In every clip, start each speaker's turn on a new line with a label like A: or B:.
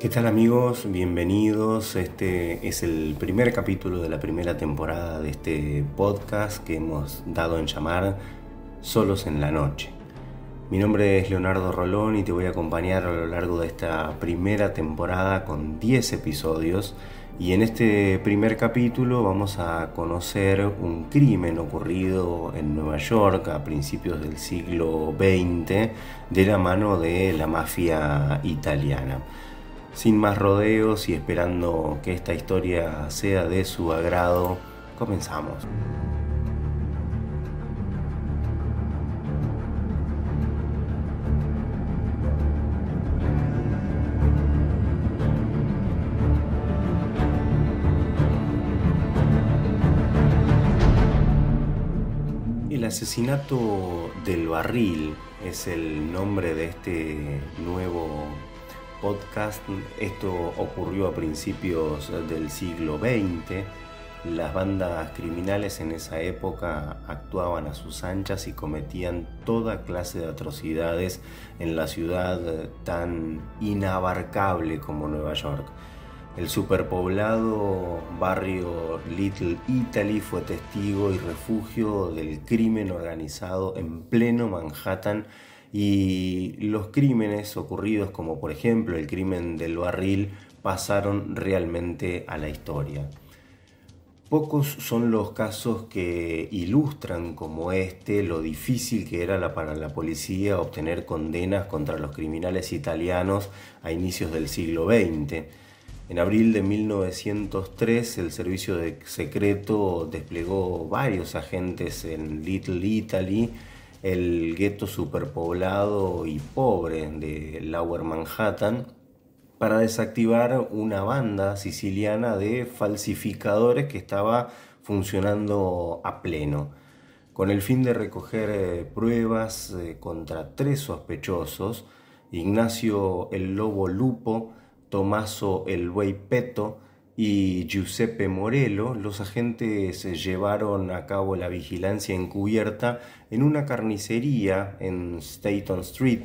A: ¿Qué tal amigos? Bienvenidos. Este es el primer capítulo de la primera temporada de este podcast que hemos dado en llamar Solos en la Noche. Mi nombre es Leonardo Rolón y te voy a acompañar a lo largo de esta primera temporada con 10 episodios y en este primer capítulo vamos a conocer un crimen ocurrido en Nueva York a principios del siglo XX de la mano de la mafia italiana. Sin más rodeos y esperando que esta historia sea de su agrado, comenzamos. El asesinato del barril es el nombre de este nuevo podcast. Esto ocurrió a principios del siglo XX. Las bandas criminales en esa época actuaban a sus anchas y cometían toda clase de atrocidades en la ciudad tan inabarcable como Nueva York. El superpoblado barrio Little Italy fue testigo y refugio del crimen organizado en pleno Manhattan y los crímenes ocurridos como por ejemplo el crimen del barril pasaron realmente a la historia. Pocos son los casos que ilustran como este lo difícil que era para la policía obtener condenas contra los criminales italianos a inicios del siglo XX. En abril de 1903 el servicio secreto desplegó varios agentes en Little Italy el gueto superpoblado y pobre de Lower Manhattan para desactivar una banda siciliana de falsificadores que estaba funcionando a pleno, con el fin de recoger eh, pruebas eh, contra tres sospechosos, Ignacio el Lobo Lupo, Tomaso el Buey Peto, y Giuseppe Morello, los agentes llevaron a cabo la vigilancia encubierta en una carnicería en Staten Street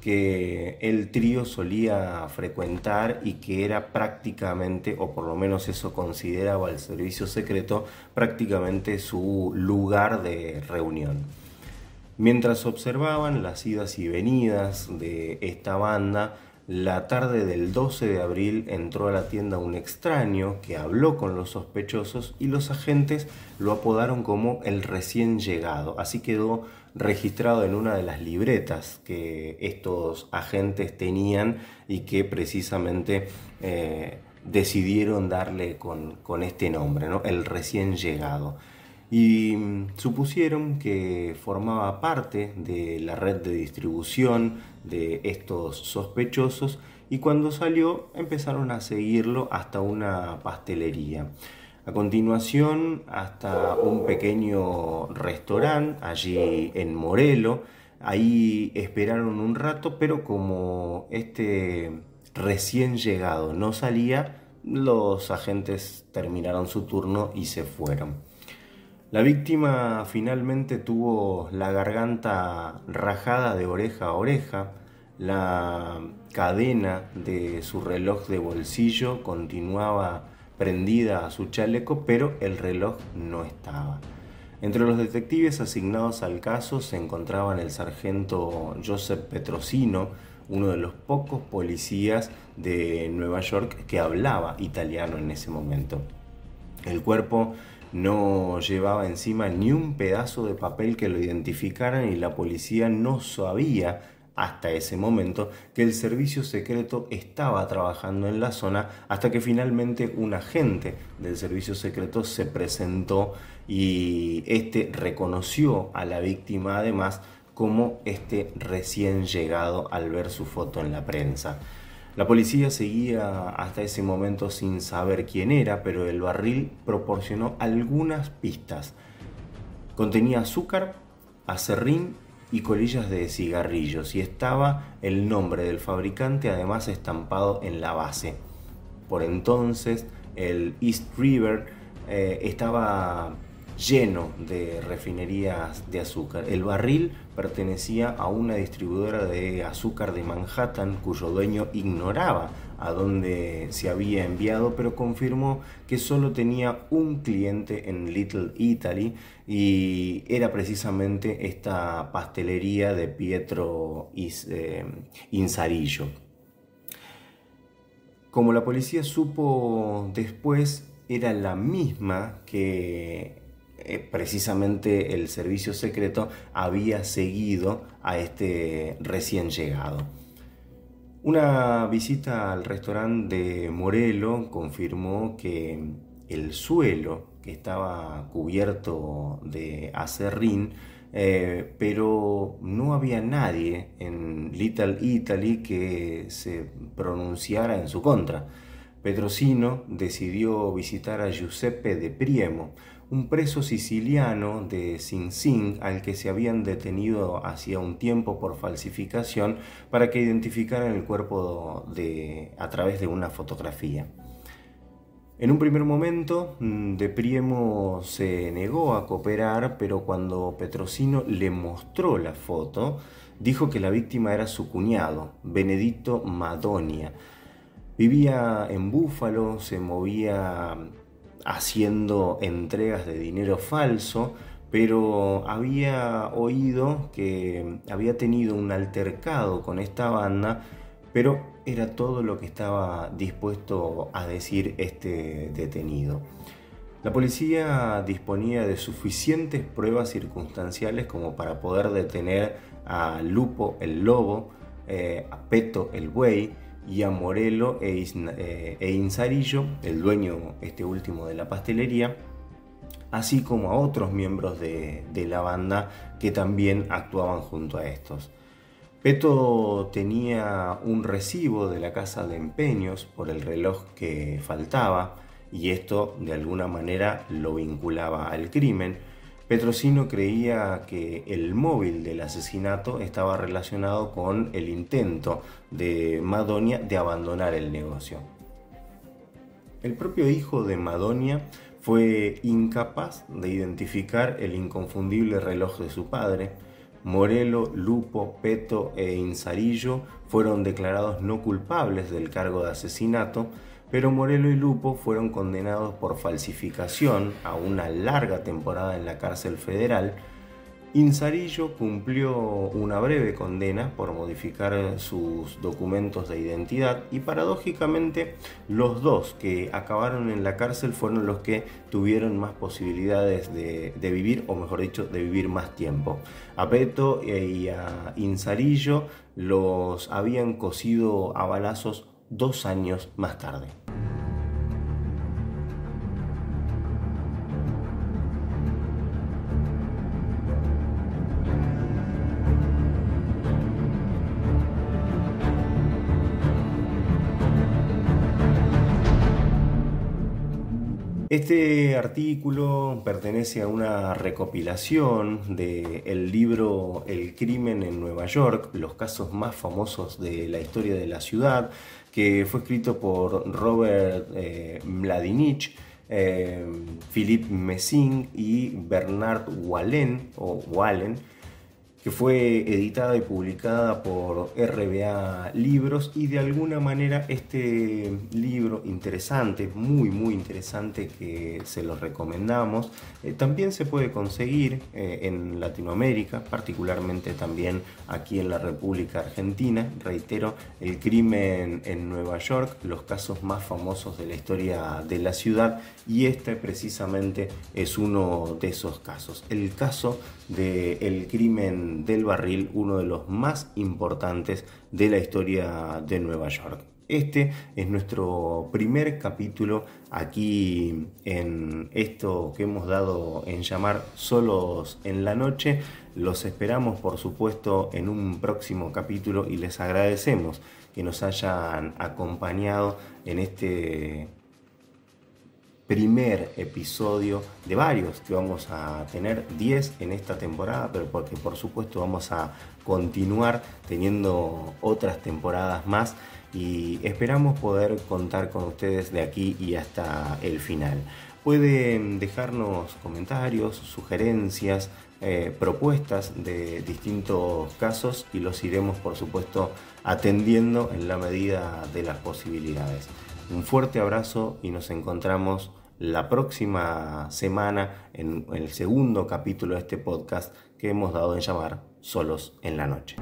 A: que el trío solía frecuentar y que era prácticamente, o por lo menos eso consideraba el servicio secreto, prácticamente su lugar de reunión. Mientras observaban las idas y venidas de esta banda, la tarde del 12 de abril entró a la tienda un extraño que habló con los sospechosos y los agentes lo apodaron como el recién llegado. Así quedó registrado en una de las libretas que estos agentes tenían y que precisamente eh, decidieron darle con, este nombre, ¿no? el recién llegado y mm, supusieron que formaba parte de la red de distribución de estos sospechosos y cuando salió empezaron a seguirlo hasta una pastelería. A continuación hasta un pequeño restaurante allí en Morelo. Ahí esperaron un rato, pero como este recién llegado no salía, los agentes terminaron su turno y se fueron. La víctima finalmente tuvo la garganta rajada de oreja a oreja, la cadena de su reloj de bolsillo continuaba prendida a su chaleco, pero el reloj no estaba. Entre los detectives asignados al caso se encontraban el sargento Joseph Petrosino, uno de los pocos policías de Nueva York que hablaba italiano en ese momento. El cuerpo no llevaba encima ni un pedazo de papel que lo identificaran y la policía no sabía hasta ese momento que el servicio secreto estaba trabajando en la zona hasta que finalmente un agente del servicio secreto se presentó y este reconoció a la víctima además como este recién llegado al ver su foto en la prensa. La policía seguía hasta ese momento sin saber quién era, pero el barril proporcionó algunas pistas. Contenía azúcar, acerrín y colillas de cigarrillos y estaba el nombre del fabricante además estampado en la base. Por entonces el East River eh, estaba lleno de refinerías de azúcar. El barril pertenecía a una distribuidora de azúcar de Manhattan cuyo dueño ignoraba a dónde se había enviado, pero confirmó que solo tenía un cliente en Little Italy y era precisamente esta pastelería de Pietro eh, Insarillo. Como la policía supo después, era la misma que eh, precisamente el servicio secreto había seguido a este recién llegado. Una visita al restaurante de Morelo confirmó que el suelo que estaba cubierto de acerrín, eh, pero no había nadie en Little Italy que se pronunciara en su contra. Petrosino decidió visitar a Giuseppe de Priemo, un preso siciliano de Sing Sing al que se habían detenido hacía un tiempo por falsificación para que identificaran el cuerpo a través de una fotografía. En un primer momento, mm, De Priemo se negó a cooperar, pero cuando Petrosino le mostró la foto, dijo que la víctima era su cuñado, Benedito Madonia. Vivía en Búfalo, se movía haciendo entregas de dinero falso, pero había oído que había tenido un altercado con esta banda, pero era todo lo que estaba dispuesto a decir este detenido. La policía disponía de suficientes pruebas circunstanciales como para poder detener a Lupo el lobo, eh, a Peto el buey, y a Morelo e, eh, e, Insarillo, el dueño este último de la pastelería, así como a otros miembros de, la banda que también actuaban junto a estos. Peto tenía un recibo de la casa de empeños por el reloj que faltaba y esto de alguna manera lo vinculaba al crimen, Petrosino creía que el móvil del asesinato estaba relacionado con el intento de Madonia de abandonar el negocio. El propio hijo de Madonia fue incapaz de identificar el inconfundible reloj de su padre. Morelo, Lupo, Peto e Insarillo fueron declarados no culpables del cargo de asesinato, pero Morelo y Lupo fueron condenados por falsificación a una larga temporada en la cárcel federal. Insarillo cumplió una breve condena por modificar sus documentos de identidad y paradójicamente los dos que acabaron en la cárcel fueron los que tuvieron más posibilidades de, vivir, o mejor dicho, de vivir más tiempo. A Peto y a Insarillo los habían cosido a balazos dos años más tarde. Este artículo pertenece a una recopilación del libro El crimen en Nueva York, los casos más famosos de la historia de la ciudad, que fue escrito por Robert eh, Mladinich, eh, Philippe Messing y Bernard Wallen, o Wallen que fue editada y publicada por RBA Libros y de alguna manera este libro interesante, muy muy interesante que se lo recomendamos, eh, también se puede conseguir eh, en Latinoamérica, particularmente también aquí en la República Argentina. Reitero, el crimen en Nueva York, los casos más famosos de la historia de la ciudad y este precisamente es uno de esos casos. El caso del crimen del barril, uno de los más importantes de la historia de Nueva York. Este es nuestro primer capítulo aquí en esto que hemos dado en llamar Solos en la Noche. Los esperamos por supuesto en un próximo capítulo y les agradecemos que nos hayan acompañado en este primer episodio de varios que vamos a tener 10 en esta temporada, pero porque por supuesto vamos a continuar teniendo otras temporadas más y esperamos poder contar con ustedes de aquí y hasta el final. Pueden dejarnos comentarios, sugerencias, eh, propuestas de distintos casos y los iremos por supuesto atendiendo en la medida de las posibilidades. Un fuerte abrazo y nos encontramos la próxima semana en el segundo capítulo de este podcast que hemos dado en llamar Solos en la Noche.